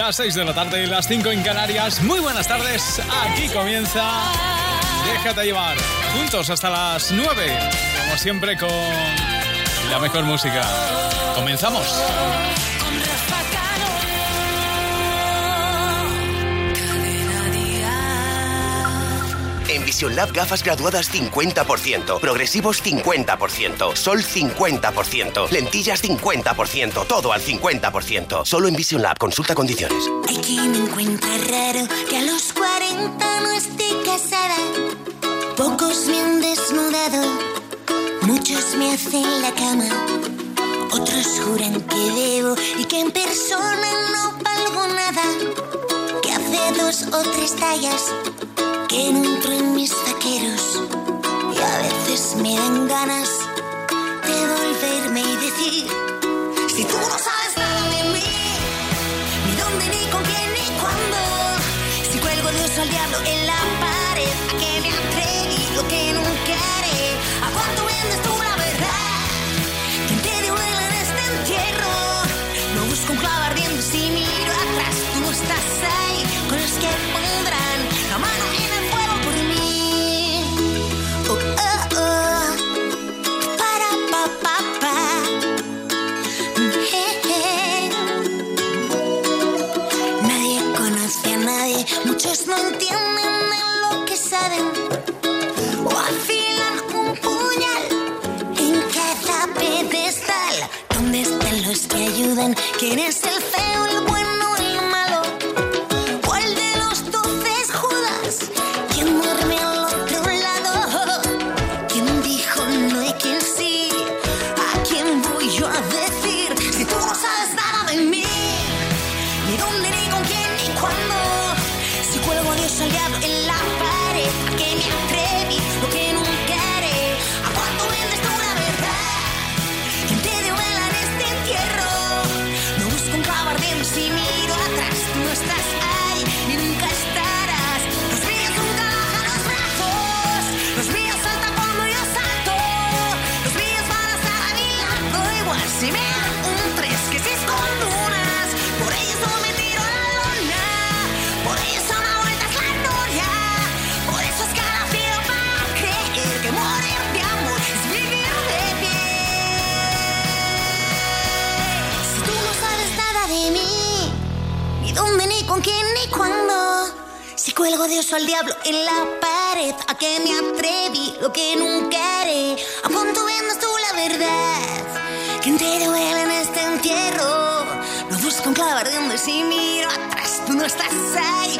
las 6 de la tarde y las 5 en Canarias. Muy buenas tardes. Aquí comienza Déjate llevar. Juntos hasta las 9. Como siempre con la mejor música. Comenzamos. Vision Lab gafas graduadas 50%, progresivos 50%, sol 50%, lentillas 50%, todo al 50%. Solo en Vision Lab, consulta condiciones. Hay quien encuentra raro que a los 40 no esté casada. Pocos me han desnudado, muchos me hacen la cama. Otros juran que debo y que en persona no valgo nada. Que hace dos o tres tallas que no entro en mis taqueros y a veces me dan ganas de volverme y decir si tú no sabes nada de mí ni dónde ni con quién ni cuándo si cuelgo Dios al diablo en la pared a que me atreví lo que muchos no entienden de lo que saben. O afilan un puñal en cada pedestal. ¿Dónde están los que ayudan? ¿Quién es el feo, Si cuelgo Dios o al diablo en la pared, a que me atreví, lo que nunca haré. ¿A cuánto vendes tú la verdad? ¿Quién te duele en este entierro? No busco un clavo ardiendo y si miro atrás, tú no estás ahí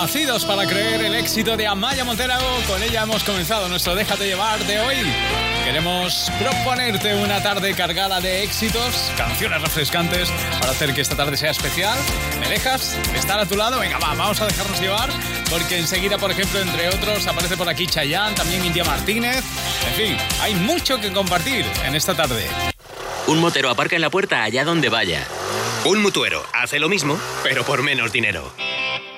Nacidos para creer el éxito de Amaya Montero. Con ella hemos comenzado nuestro Déjate llevar de hoy. Queremos proponerte una tarde cargada de éxitos, canciones refrescantes para hacer que esta tarde sea especial. ¿Me dejas estar a tu lado? Venga, va, vamos a dejarnos llevar porque enseguida, por ejemplo, entre otros, aparece por aquí Chayanne, también India Martínez. En fin, hay mucho que compartir en esta tarde. Un motero aparca en la puerta allá donde vaya. Un mutuero hace lo mismo, pero por menos dinero.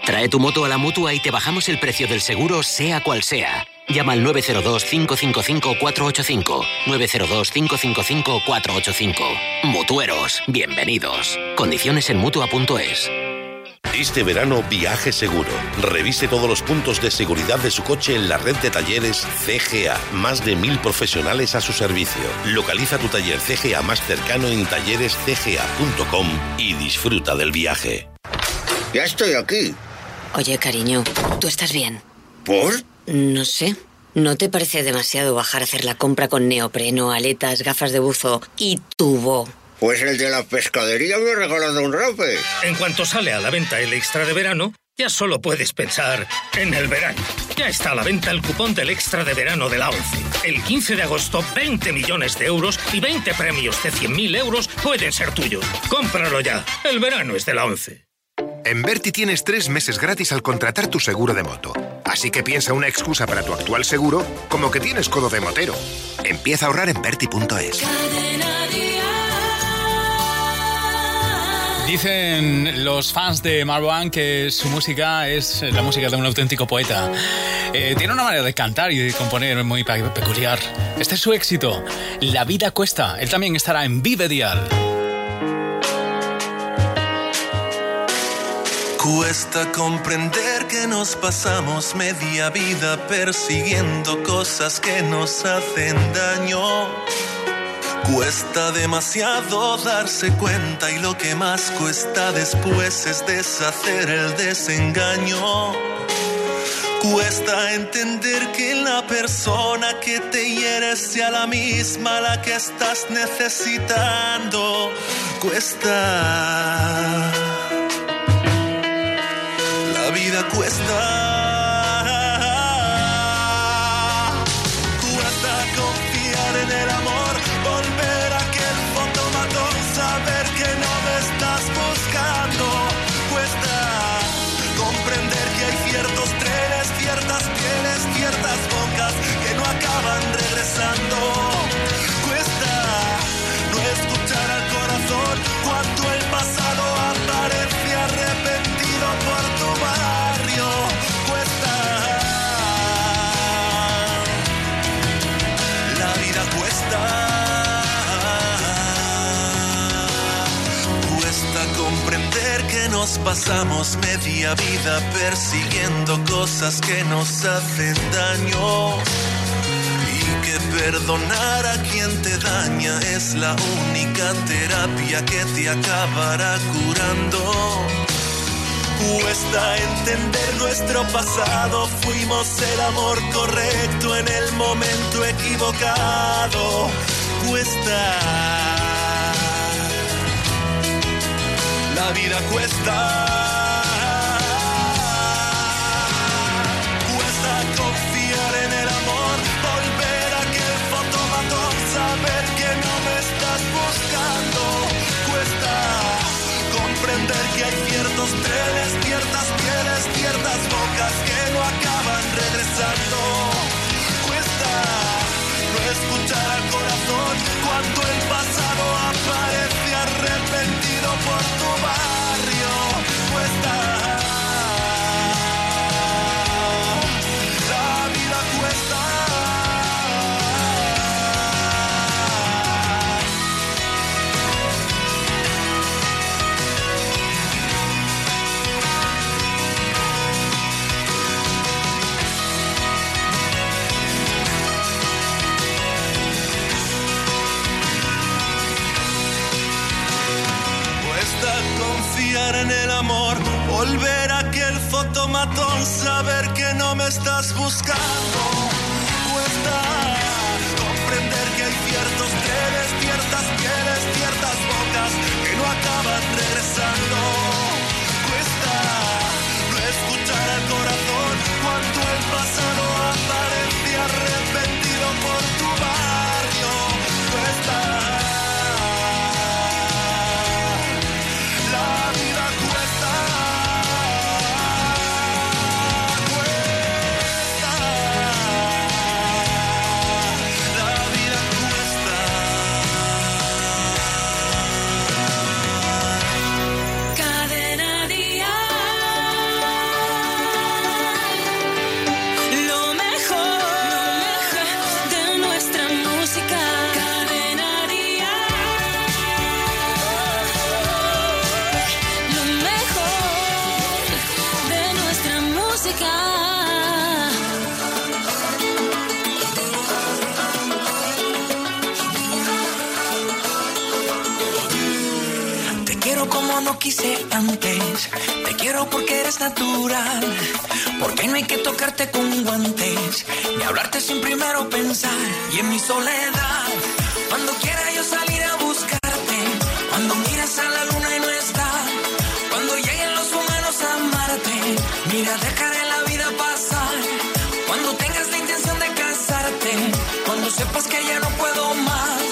Trae tu moto a la mutua y te bajamos el precio del seguro, sea cual sea. Llama al 902-555-485. 902-555-485. Mutueros, bienvenidos. Condiciones en mutua.es. Este verano viaje seguro. Revise todos los puntos de seguridad de su coche en la red de talleres CGA. Más de mil profesionales a su servicio. Localiza tu taller CGA más cercano en tallerescga.com y disfruta del viaje. Ya estoy aquí. Oye, cariño, ¿tú estás bien? ¿Por? No sé. ¿No te parece demasiado bajar a hacer la compra con neopreno, aletas, gafas de buzo y tubo? Pues el de la pescadería me ha regalado un rape. En cuanto sale a la venta el extra de verano, ya solo puedes pensar en el verano. Ya está a la venta el cupón del extra de verano de la ONCE. El 15 de agosto, 20 millones de euros y 20 premios de 100.000 euros pueden ser tuyos. Cómpralo ya. El verano es de la ONCE. En Berti tienes tres meses gratis al contratar tu seguro de moto. Así que piensa una excusa para tu actual seguro como que tienes codo de motero. Empieza a ahorrar en Berti.es. Dicen los fans de Marwan que su música es la música de un auténtico poeta. Eh, tiene una manera de cantar y de componer muy peculiar. Este es su éxito. La vida cuesta. Él también estará en Vive Dial. Cuesta comprender que nos pasamos media vida persiguiendo cosas que nos hacen daño. Cuesta demasiado darse cuenta y lo que más cuesta después es deshacer el desengaño. Cuesta entender que la persona que te hiere sea la misma la que estás necesitando. Cuesta vida cuesta. Nos pasamos media vida persiguiendo cosas que nos hacen daño. Y que perdonar a quien te daña es la única terapia que te acabará curando. Cuesta entender nuestro pasado, fuimos el amor correcto en el momento equivocado. Cuesta. Vida cuesta. Saber que no me estás buscando. Te quiero porque eres natural, porque no hay que tocarte con guantes, ni hablarte sin primero pensar. Y en mi soledad, cuando quiera yo salir a buscarte, cuando miras a la luna y no está, cuando lleguen los humanos a amarte, mira, dejaré la vida pasar. Cuando tengas la intención de casarte, cuando sepas que ya no puedo más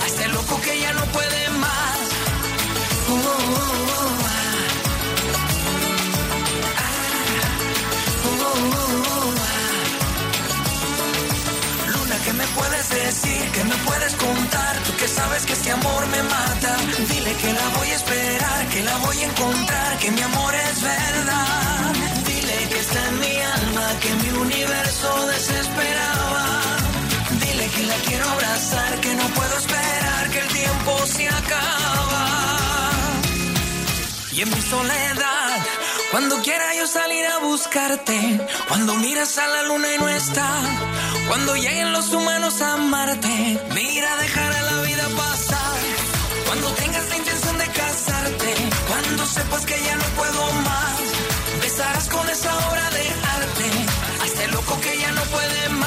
este loco que ya no puede más. Luna, ¿qué me puedes decir? ¿Qué me puedes contar? Tú que sabes que este amor me mata. Dile que la voy a esperar, que la voy a encontrar, que mi amor es verdad. Dile que está en mi alma, que mi universo desesperaba. Dile que la quiero abrazar, que no puedo esperar, que el tiempo se acaba. Y en mi soledad, cuando quiera yo salir a buscarte, cuando miras a la luna y no está, cuando lleguen los humanos a amarte, mira, dejaré la vida pasar. Cuando tengas la intención de casarte, cuando sepas que ya no puedo más, besarás con esa obra de arte a este loco que ya no puede más.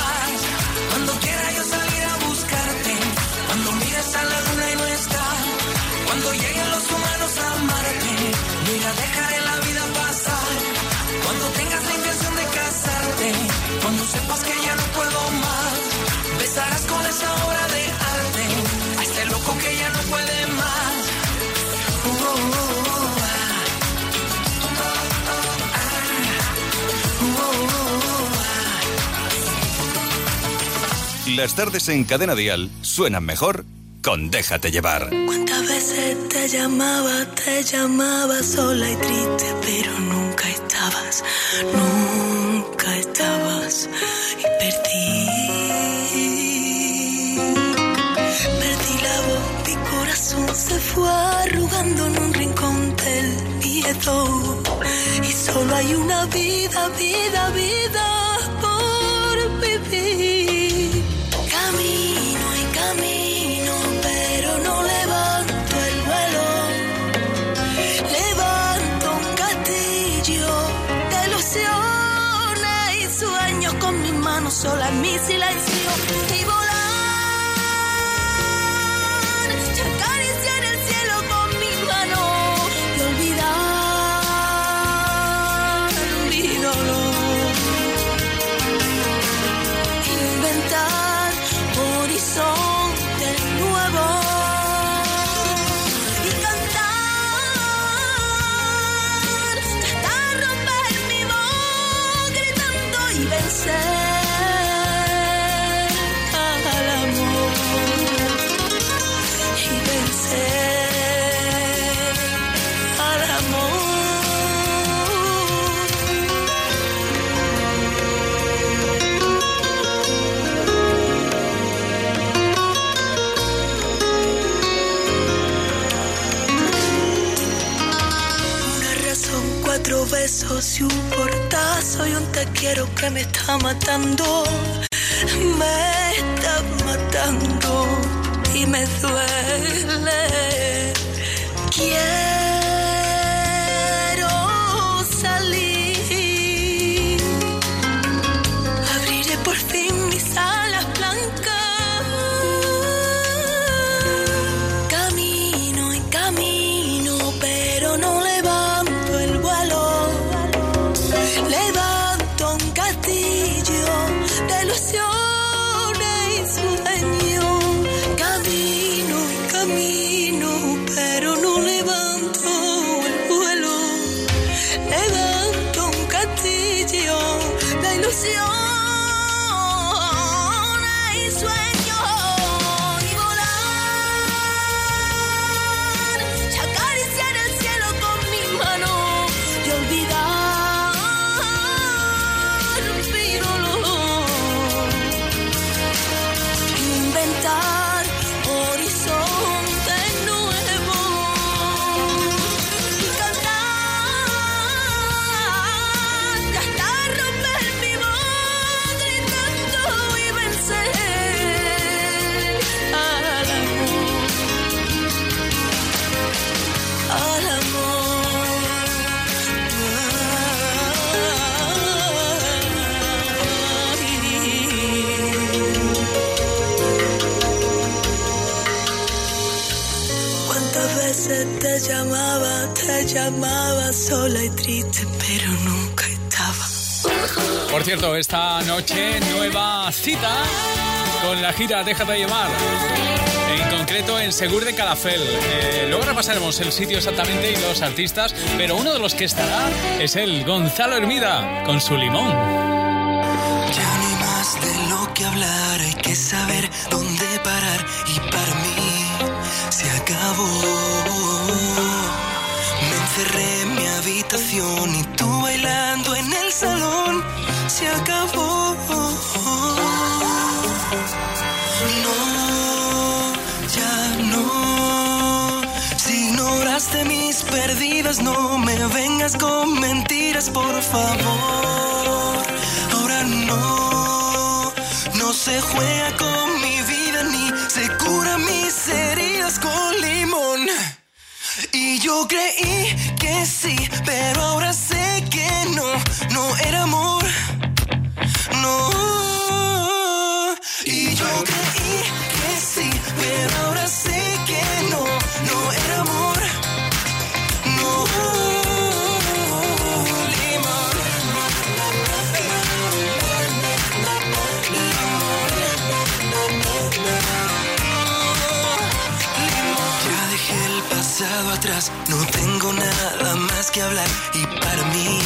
A amarte, mira, dejaré la vida pasar. Cuando tengas la intención de casarte, cuando sepas que ya no puedo más, besarás con esa obra de arte a este loco que ya no puede más. Uh. Las tardes en Cadena Dial suenan mejor con Déjate llevar. ¿Cuántas veces te llamaba, te llamaba sola y triste, pero nunca estabas, nunca estabas y perdí. Perdí la voz, mi corazón se fue arrugando en un rincón del miedo. Y solo hay una vida, vida, vida por vivir. Y un un te quiero que me está matando. Me está matando y me duele. Cierto, esta noche nueva cita con la gira Déjate llevar. En concreto en Segur de Calafel. Eh, luego repasaremos el sitio exactamente y los artistas, pero uno de los que estará es el Gonzalo Hermida con su limón. Ya hay más de lo que hablar, hay que saber dónde parar y para mí se acabó. Me encerré en mi habitación y tú bailando en el salón se acabó. No, ya no. Si ignoraste mis perdidas, no me vengas con mentiras, por favor. Ahora no, no se juega con mi vida ni se cura mis heridas con limón. Y yo creí que sí, pero ahora sé que no, no era amor. No. Y yo creí que sí, pero ahora sé que no, no era amor. No. Limón. Ya dejé el pasado atrás, no tengo nada más que hablar y para mí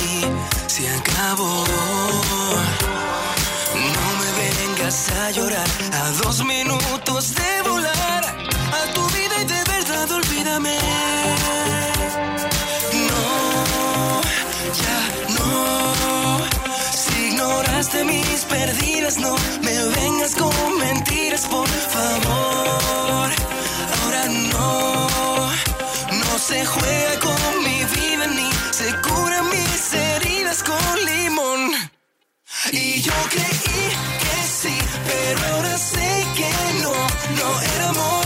se acabó. Vengas a llorar a dos minutos de volar a tu vida y de verdad olvídame. No, ya no. Si ignoraste mis perdidas, no me vengas con mentiras, por favor. Ahora no, no se juega con mi vida ni se cura mis heridas con limón. Y yo creí que sí, no, era amor.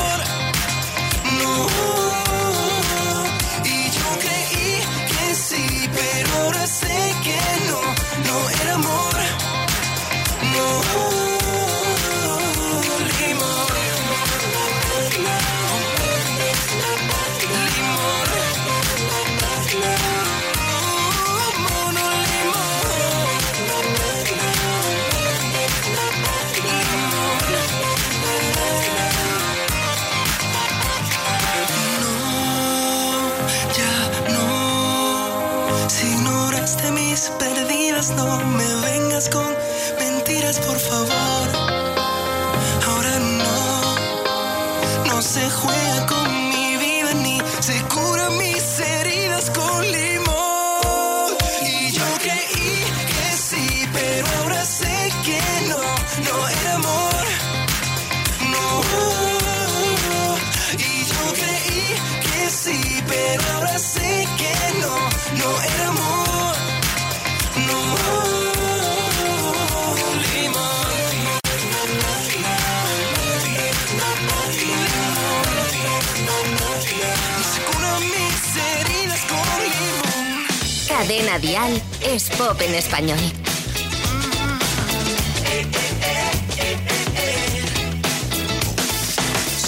Pop en español.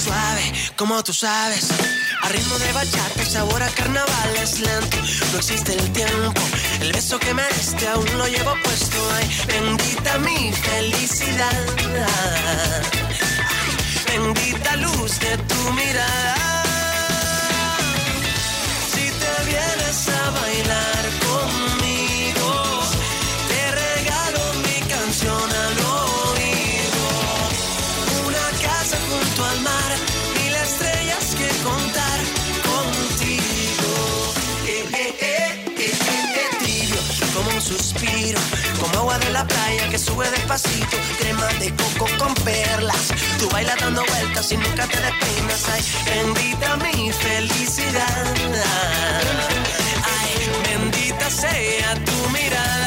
Suave, como tú sabes. A ritmo de bachata, y sabor a carnaval es lento. No existe el tiempo. El beso que me diste aún lo llevo puesto. Ay, bendita mi felicidad. Ay, bendita luz de tu mirada. Como agua de la playa que sube despacito, crema de coco con perlas. Tú bailas dando vueltas y nunca te despeinas. Ay, bendita mi felicidad. Ay, bendita sea tu mirada.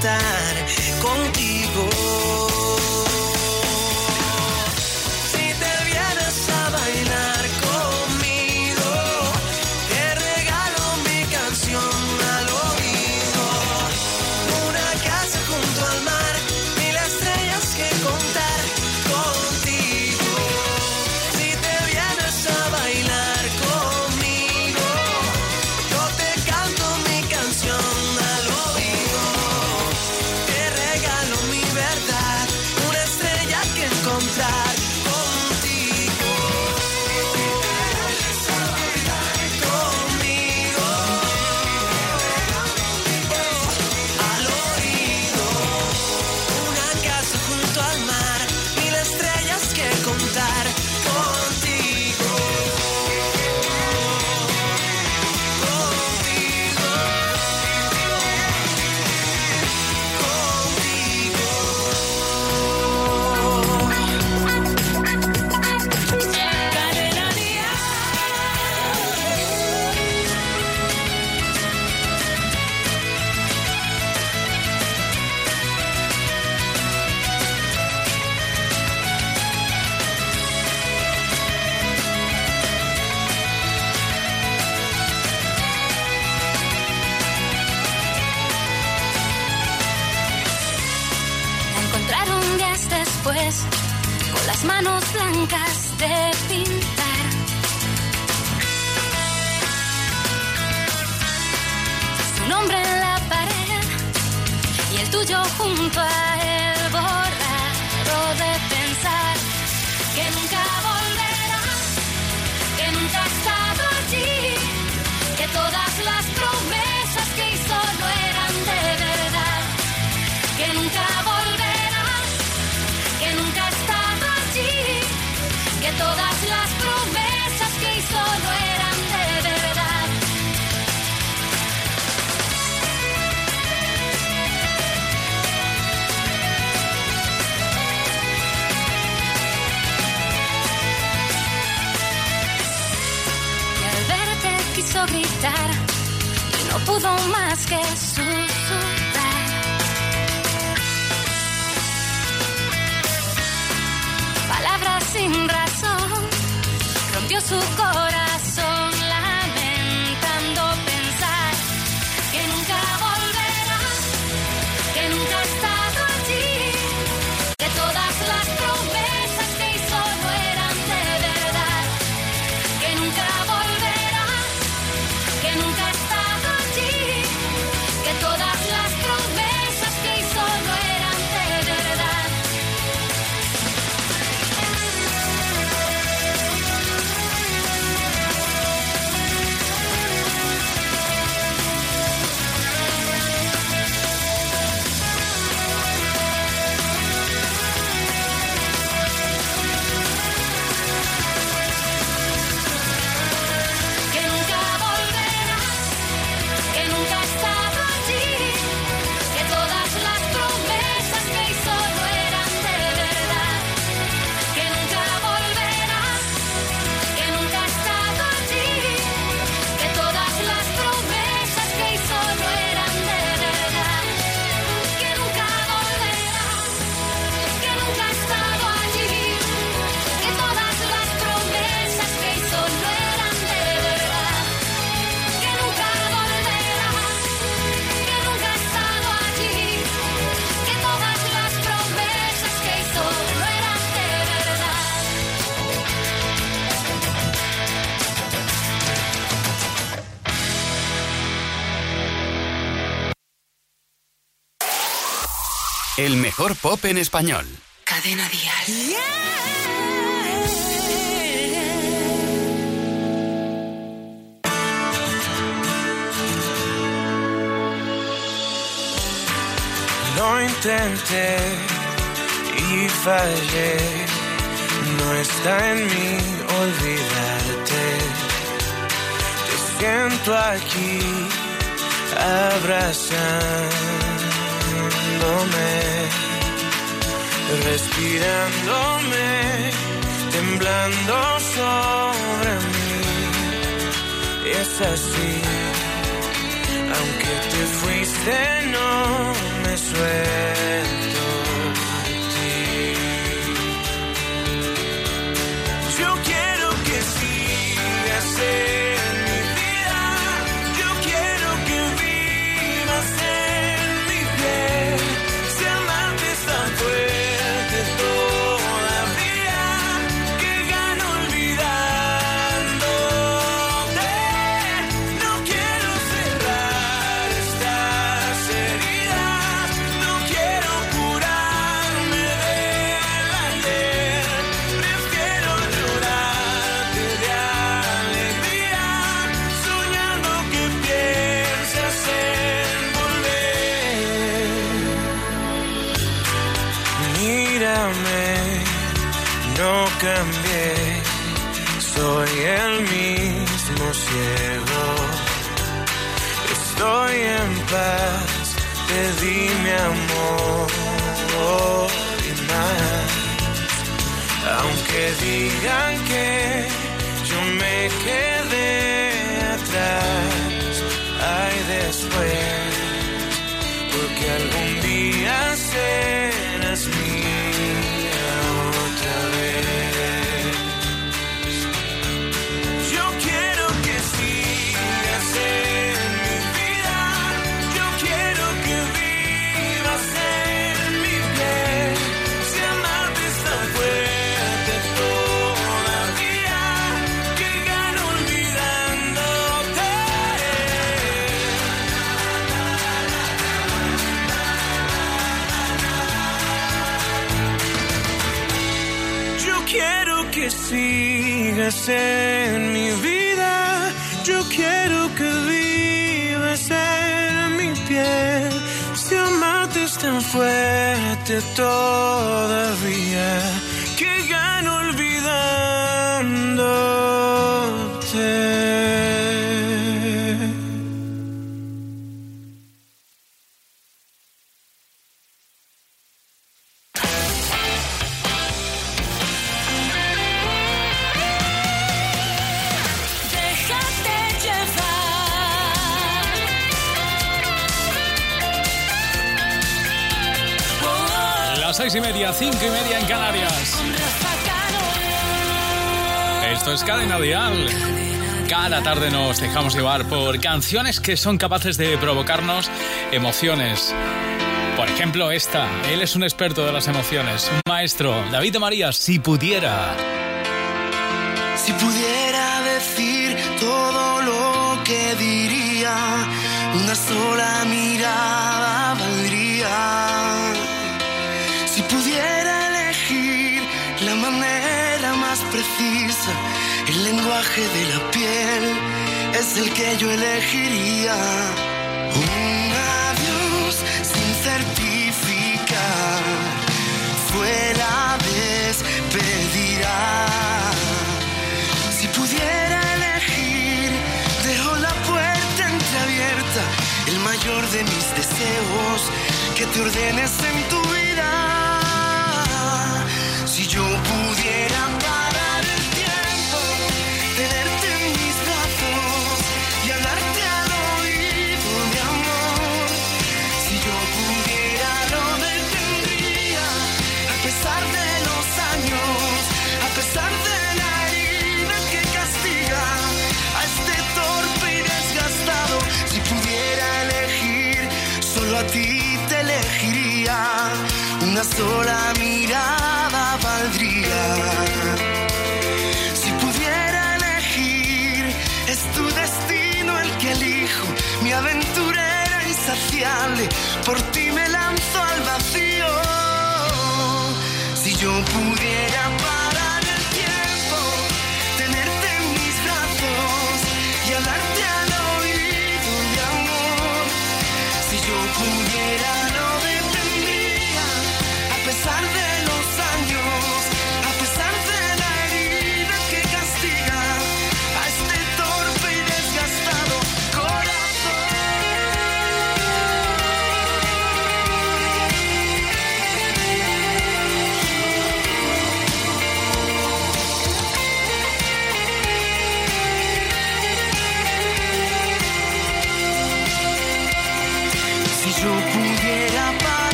time más que susurrar. Palabras sin razón rompió su corazón. El mejor pop en español. Cadena Díaz. Lo intenté y fallé. No está en mí olvidarte. Te siento aquí abrazando respirándome, respirándome, temblando sobre mí. Es así, aunque te fuiste, no me suelto. Yo quiero que sigas. En paz, te di mi amor y más. Aunque digan que yo me quedé atrás, hay después, porque algún día serás mía sigas en mi vida. Yo quiero que vivas en mi piel. Si amarte es tan fuerte todavía cinco y media en Canarias. Esto es Cadena Dial. Cada tarde nos dejamos llevar por canciones que son capaces de provocarnos emociones. Por ejemplo, esta. Él es un experto de las emociones. Un maestro, David María, si pudiera. Si pudiera decir todo lo que diría, una sola mirada lenguaje de la piel es el que yo elegiría. Un adiós sin certificar fue la despedida. Si pudiera elegir, dejo la puerta entreabierta, el mayor de mis deseos, que te ordenes en tu vida. Si yo pudiera sola mirada valdría. Si pudiera elegir, es tu destino el que elijo. Mi aventura era insaciable, por ti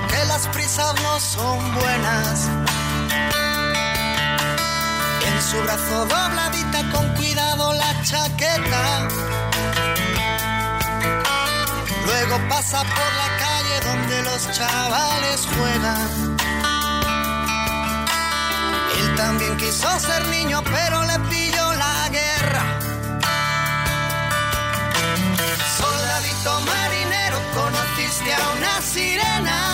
que las prisas no son buenas. En su brazo dobladita con cuidado la chaqueta. Luego pasa por la calle donde los chavales juegan. Él también quiso ser niño pero le pilló la guerra. Soldadito marinero, conociste a una sirena.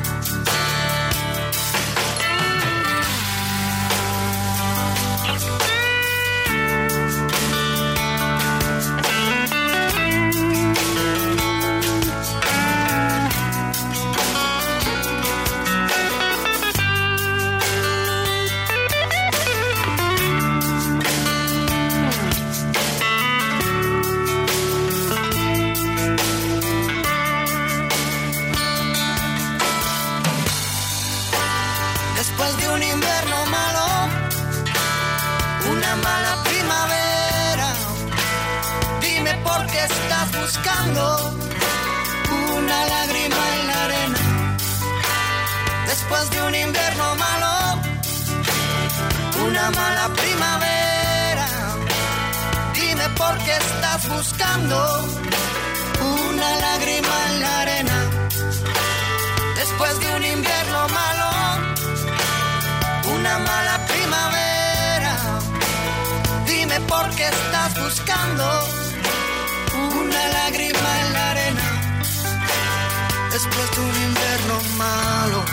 Un invierno malo, una mala primavera, dime por qué estás buscando una lágrima en la arena. Después de un invierno malo, una mala primavera. Dime por qué estás buscando una lágrima en la arena. Después de un invierno malo.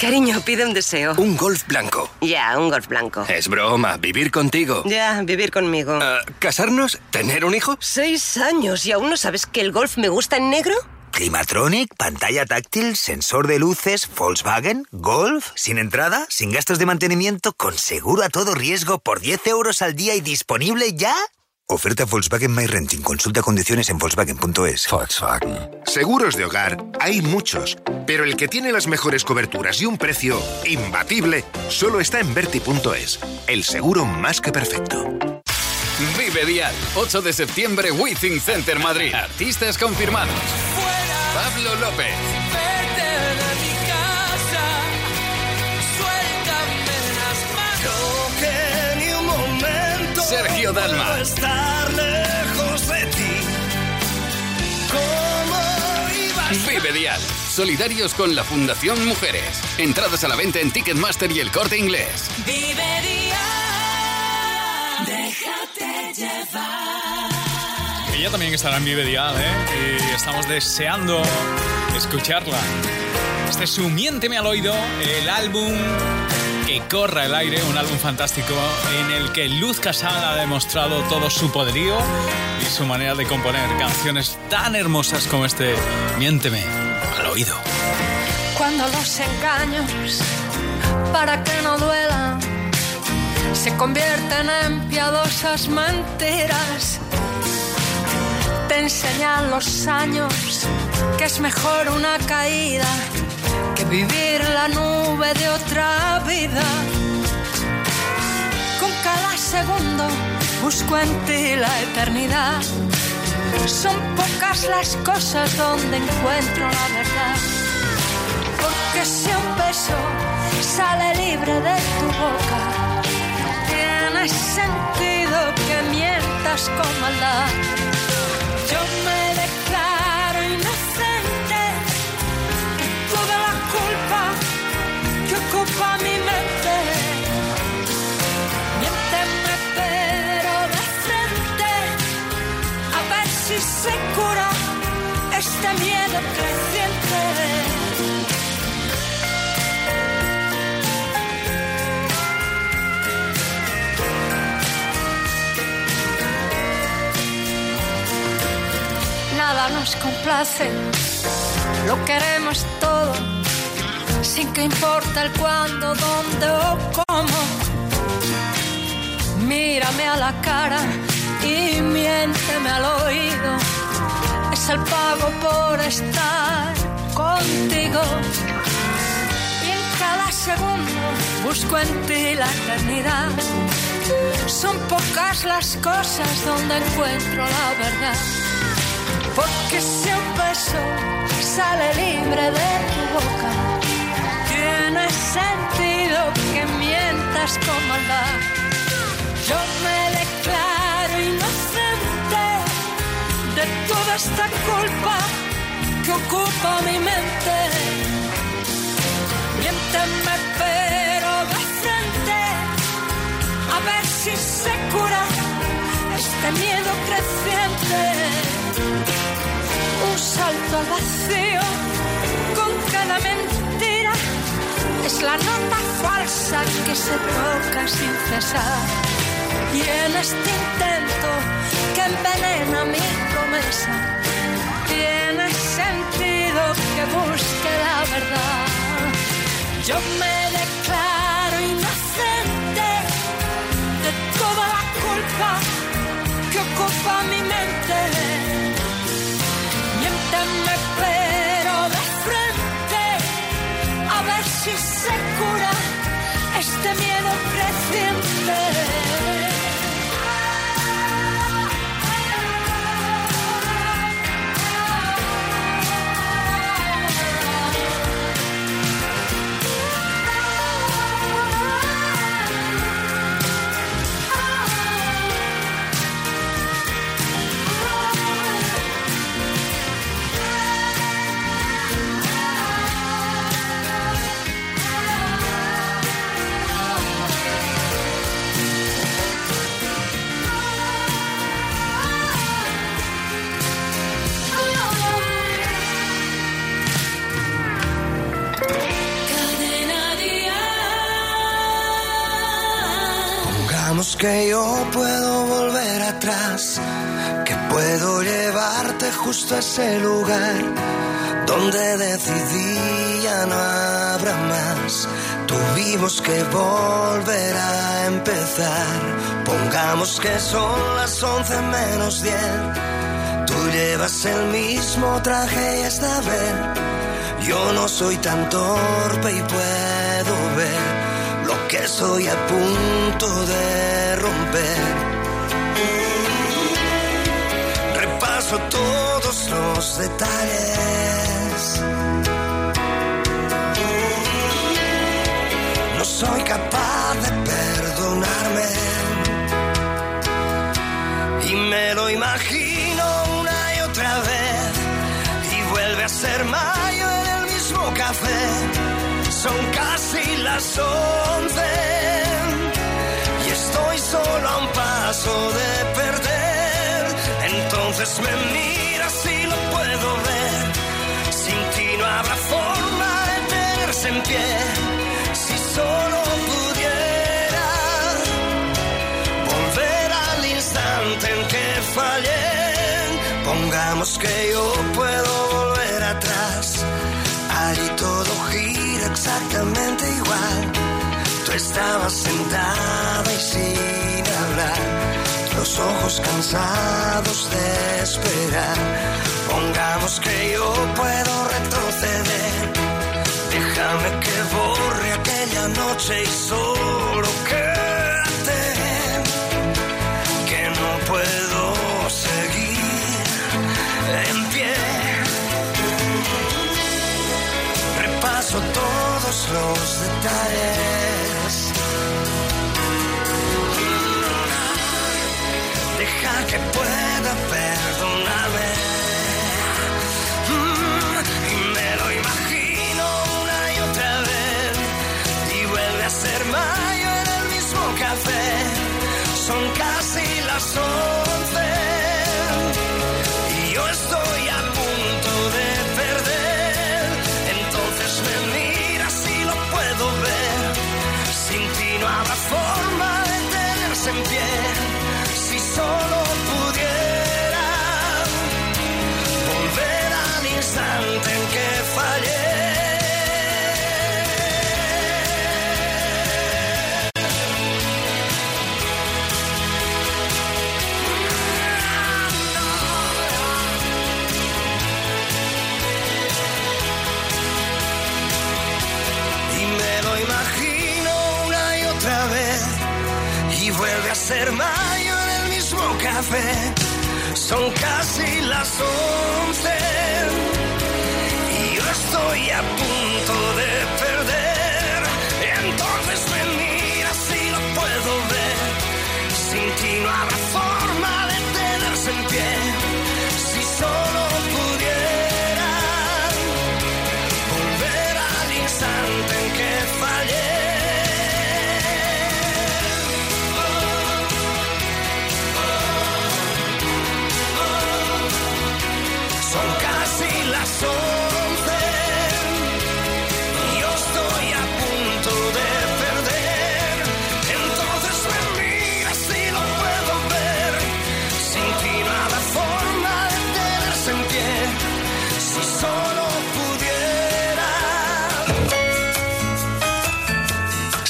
Cariño, pide un deseo. Un golf blanco. Ya, un golf blanco. Es broma, vivir contigo. Ya, vivir conmigo. Ah, ¿Casarnos? ¿Tener un hijo? Seis años y aún no sabes que el golf me gusta en negro. Climatronic, pantalla táctil, sensor de luces, Volkswagen, Golf, sin entrada, sin gastos de mantenimiento, con seguro a todo riesgo por 10 euros al día y disponible ya. Oferta Volkswagen My Renting. Consulta condiciones en Volkswagen.es. Volkswagen. Seguros de hogar hay muchos, pero el que tiene las mejores coberturas y un precio imbatible solo está en Verti.es. El seguro más que perfecto. Vive Dial, 8 de septiembre, Withing Center Madrid. Artistas confirmados. Pablo López, Sergio Dalma. puedo estar lejos de ti. ¿Cómo ibas Vive Dial. Solidarios con la Fundación Mujeres. Entradas a la venta en Ticketmaster y el corte inglés. Vive día, déjate llevar. Ella también estará en Vive Dial, ¿eh? Y estamos deseando escucharla. Este es su Miénteme al oído, el álbum que corra el aire, un álbum fantástico en el que Luz Casal ha demostrado todo su poderío y su manera de componer canciones tan hermosas como este Miénteme al oído. Cuando los engaños, para que no duelan, se convierten en piadosas mentiras. Te enseñan los años que es mejor una caída vivir la nube de otra vida. Con cada segundo busco en ti la eternidad. Son pocas las cosas donde encuentro la verdad. Porque si un beso sale libre de tu boca, tiene sentido que mientas con maldad. Yo me Nada nos complace, lo queremos todo, sin que importe el cuándo, dónde o cómo. Mírame a la cara y miénteme al oído, es el pago por estar contigo. Y en cada segundo busco en ti la eternidad. Son pocas las cosas donde encuentro la verdad. Porque si un beso sale libre de tu boca, tiene sentido que mientas con maldad. Yo me declaro inocente toda esta culpa que ocupa mi mente. Miénteme pero de frente, a ver si se cura este miedo creciente un salto al vacío con cada mentira. Es la nota falsa que se toca sin cesar. Y en este intento que envenena mi promesa, tiene sentido que busque la verdad. Yo me declaro inocente justo ese lugar donde decidí ya no habrá más. Tuvimos que volver a empezar. Pongamos que son las once menos diez. Tú llevas el mismo traje y esta vez yo no soy tan torpe y puedo ver lo que estoy a punto de romper. Repaso todos los detalles. No soy capaz de perdonarme. Y me lo imagino una y otra vez. Y vuelve a ser mayo en el mismo café. Son casi las once. Y estoy solo a un paso de perder. Entonces me lo puedo ver. Sin ti no habrá forma de tenerse en pie. Si solo pudiera volver al instante en que fallé. Pongamos que yo puedo volver atrás. Allí todo gira exactamente igual. Tú estabas sentada y sin hablar. Los ojos cansados de esperar. Pongamos que yo puedo retroceder. Déjame que borre aquella noche y solo quédate. Que no puedo seguir en pie. Repaso todos los detalles. Deja que pueda perdonarme. Casi Son casi las once. Y yo estoy a punto de perder. Entonces me miras y lo puedo ver. Sin ti no habrá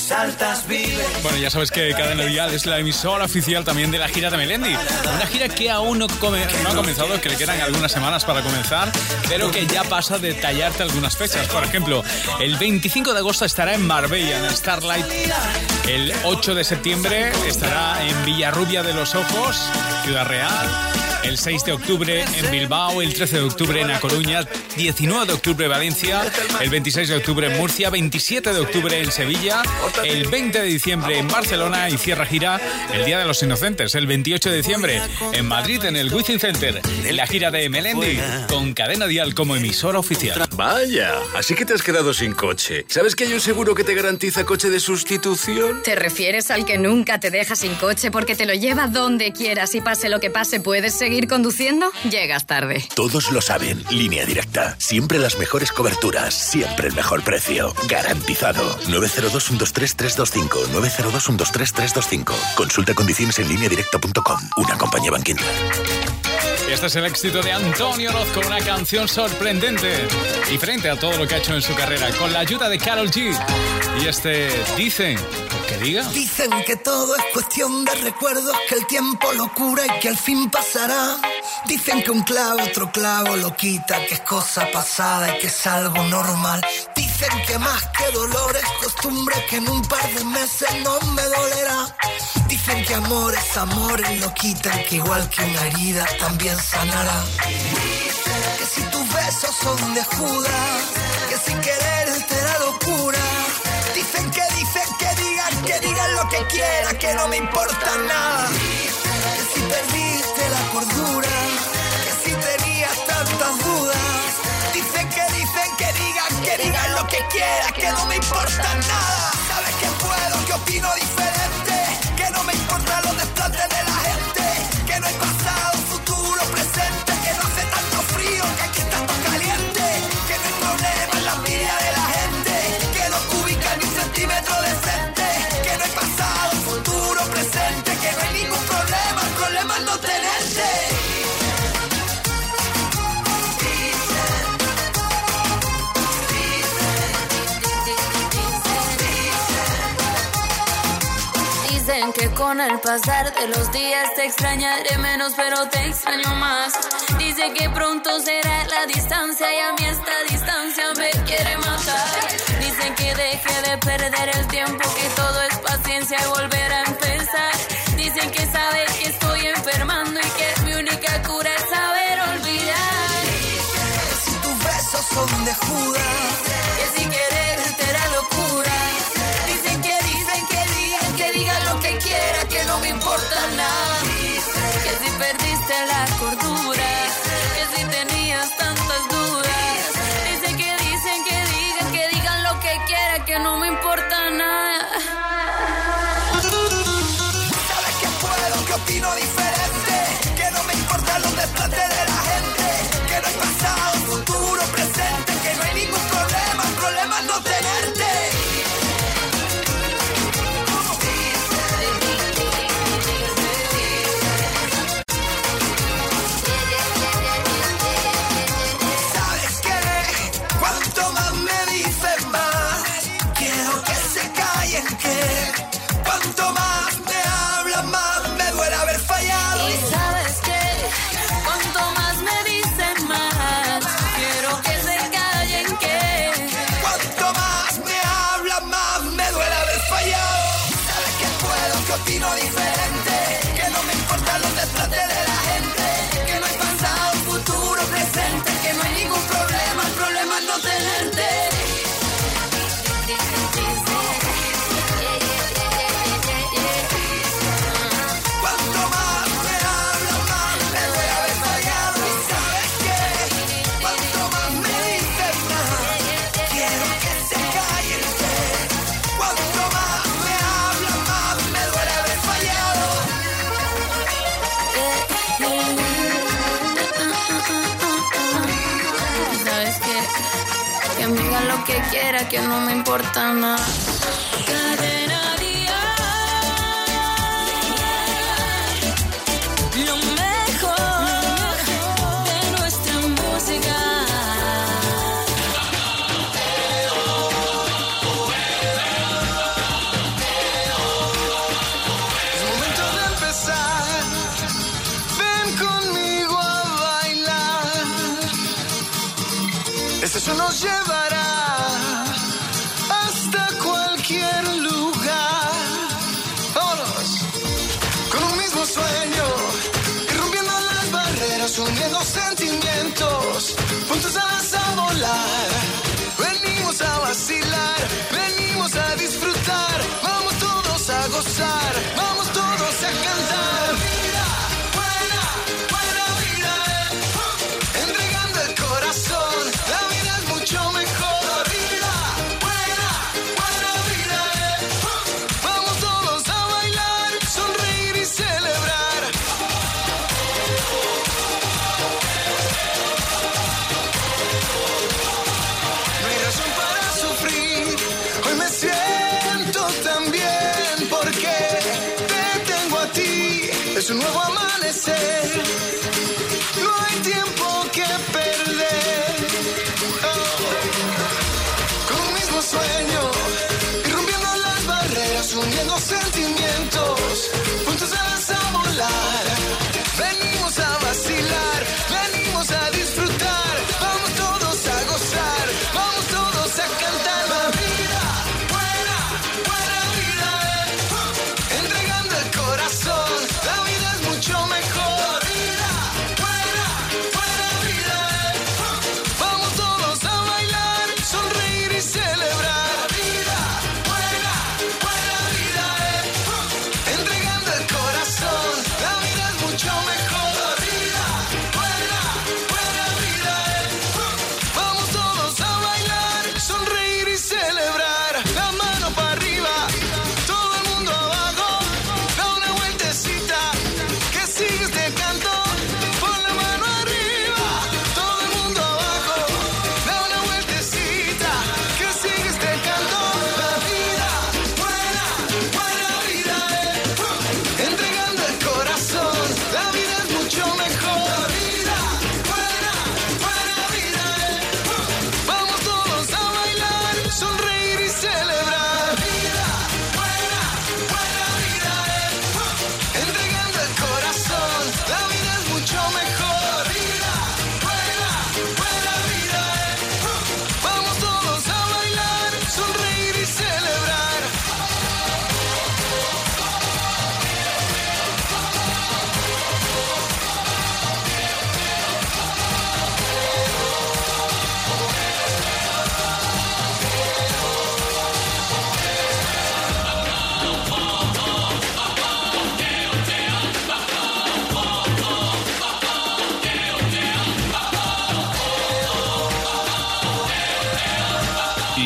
Saltas vive. Bueno, ya sabes que Cadena Dial es la emisora oficial también de la gira de Melendi. Una gira que aún no, ha comenzado, que le quedan algunas semanas para comenzar, pero que ya pasa a detallarte algunas fechas. Por ejemplo, el 25 de agosto estará en Marbella, en Starlight. El 8 de septiembre estará en Villarrubia de los Ojos, Ciudad Real. El 6 de octubre en Bilbao, el 13 de octubre en A Coruña, 19 de octubre en Valencia, el 26 de octubre en Murcia, 27 de octubre en Sevilla, el 20 de diciembre en Barcelona y cierra gira el Día de los Inocentes, el 28 de diciembre en Madrid en el Wizzing Center. La gira de Melendi con Cadena Dial como emisora oficial. Vaya, así que te has quedado sin coche. ¿Sabes que hay un seguro que te garantiza coche de sustitución? ¿Te refieres al que nunca te deja sin coche porque te lo lleva donde quieras y pase lo que pase puedes seguir seguir conduciendo, llegas tarde. Todos lo saben. Línea directa. Siempre las mejores coberturas. Siempre el mejor precio. Garantizado. 902-123-325. 902-123-325. Consulta condiciones en línea directa.com. Una compañía banquinter. Este es el éxito de Antonio Roz con una canción sorprendente, diferente a todo lo que ha hecho en su carrera, con la ayuda de Carol G. Y este Dicen, que diga. Dicen que todo es cuestión de recuerdos, que el tiempo lo cura y que al fin pasará. Dicen que un clavo otro clavo lo quita, que es cosa pasada y que es algo normal. Dicen que más que dolor es costumbre, que en un par de meses no me dolerá. Dicen que amor es amor y lo quitan, que igual que una herida también sanará. Que si tus besos son de Judas, que sin querer te da locura. Dicen que dicen que digan, que digan lo que quieran, que no me importa nada. Que si perdiste la cordura, que si tenías tantas dudas. Dicen que dicen que digan, que digan lo que quieran, que no me importa nada. Sabes que puedo, que opino diferente, tenerte. Dicen que con el pasar de los días te extrañaré menos, pero te extraño más. Dice que pronto será la distancia y a mí esta distancia me quiere matar. Dicen que deje de perder el tiempo, que todo es paciencia y volver a empezar. Son de Judas, que sin querer te da locura. Dicen que dicen que digan, que digan lo que quiera, que no me importa nada. Que si perdiste la cordura, que no me importa nada. No hay tiempo que perder. Con un mismo sueño, irrumpiendo las barreras, uniendo sentimientos.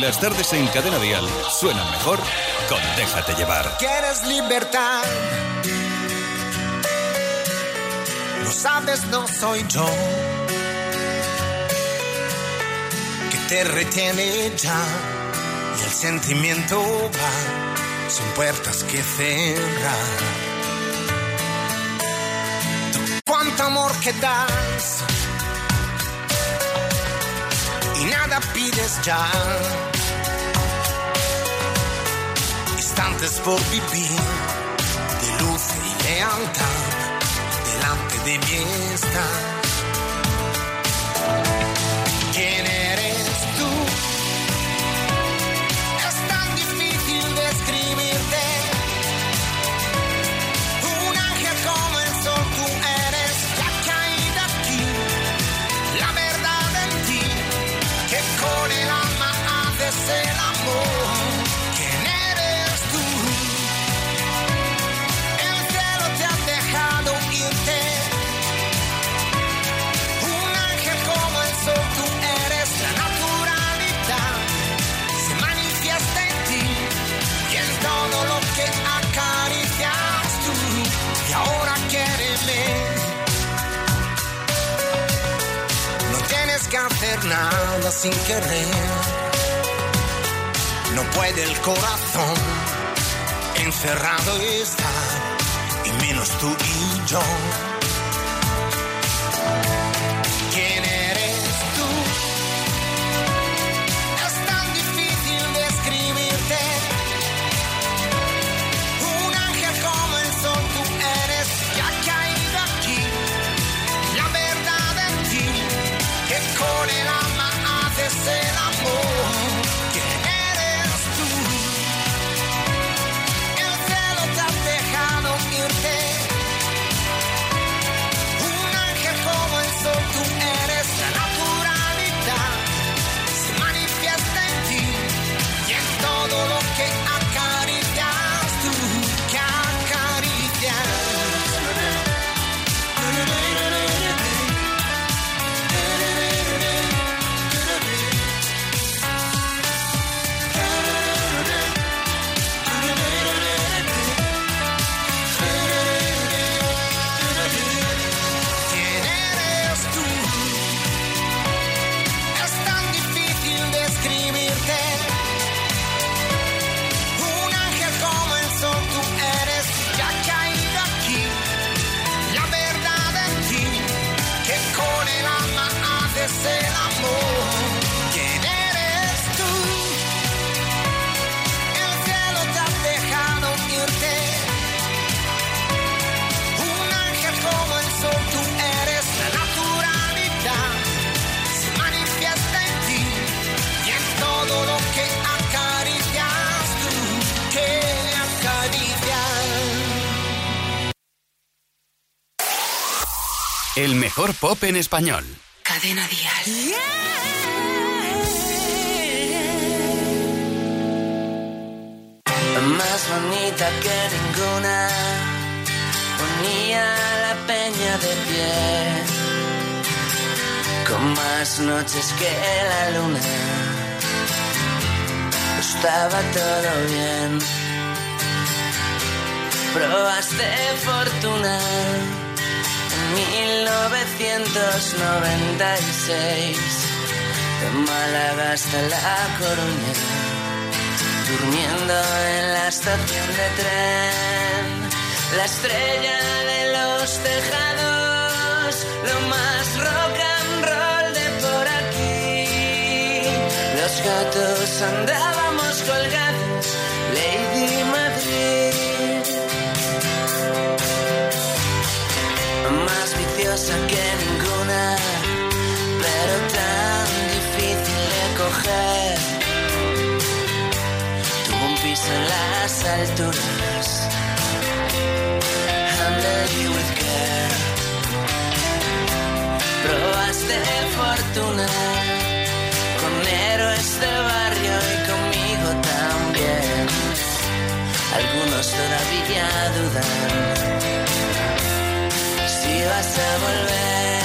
las tardes en Cadena Dial suenan mejor con Déjate llevar. ¿Quieres libertad? Lo sabes, no soy yo. Que te retiene ya y el sentimiento va sin puertas que cerrar. Cuánto amor que das y nada pides ya instantes por vivir de luz y lealtad delante de mí está nada sin querer. No puede el corazón encerrado estar, y menos tú y yo. En español. Cadena Dial. Más bonita que ninguna, ponía la peña de pie, con más noches que la luna. Estaba todo bien, probaste fortuna 1996, de Málaga hasta La Coruña durmiendo en la estación de tren, la estrella de los tejados, lo más rock and roll de por aquí. Los gatos andábamos colgados, de coger piso en las alturas. You with care. Probaste fortuna con héroes de barrio y conmigo también. Algunos todavía dudan si vas a volver.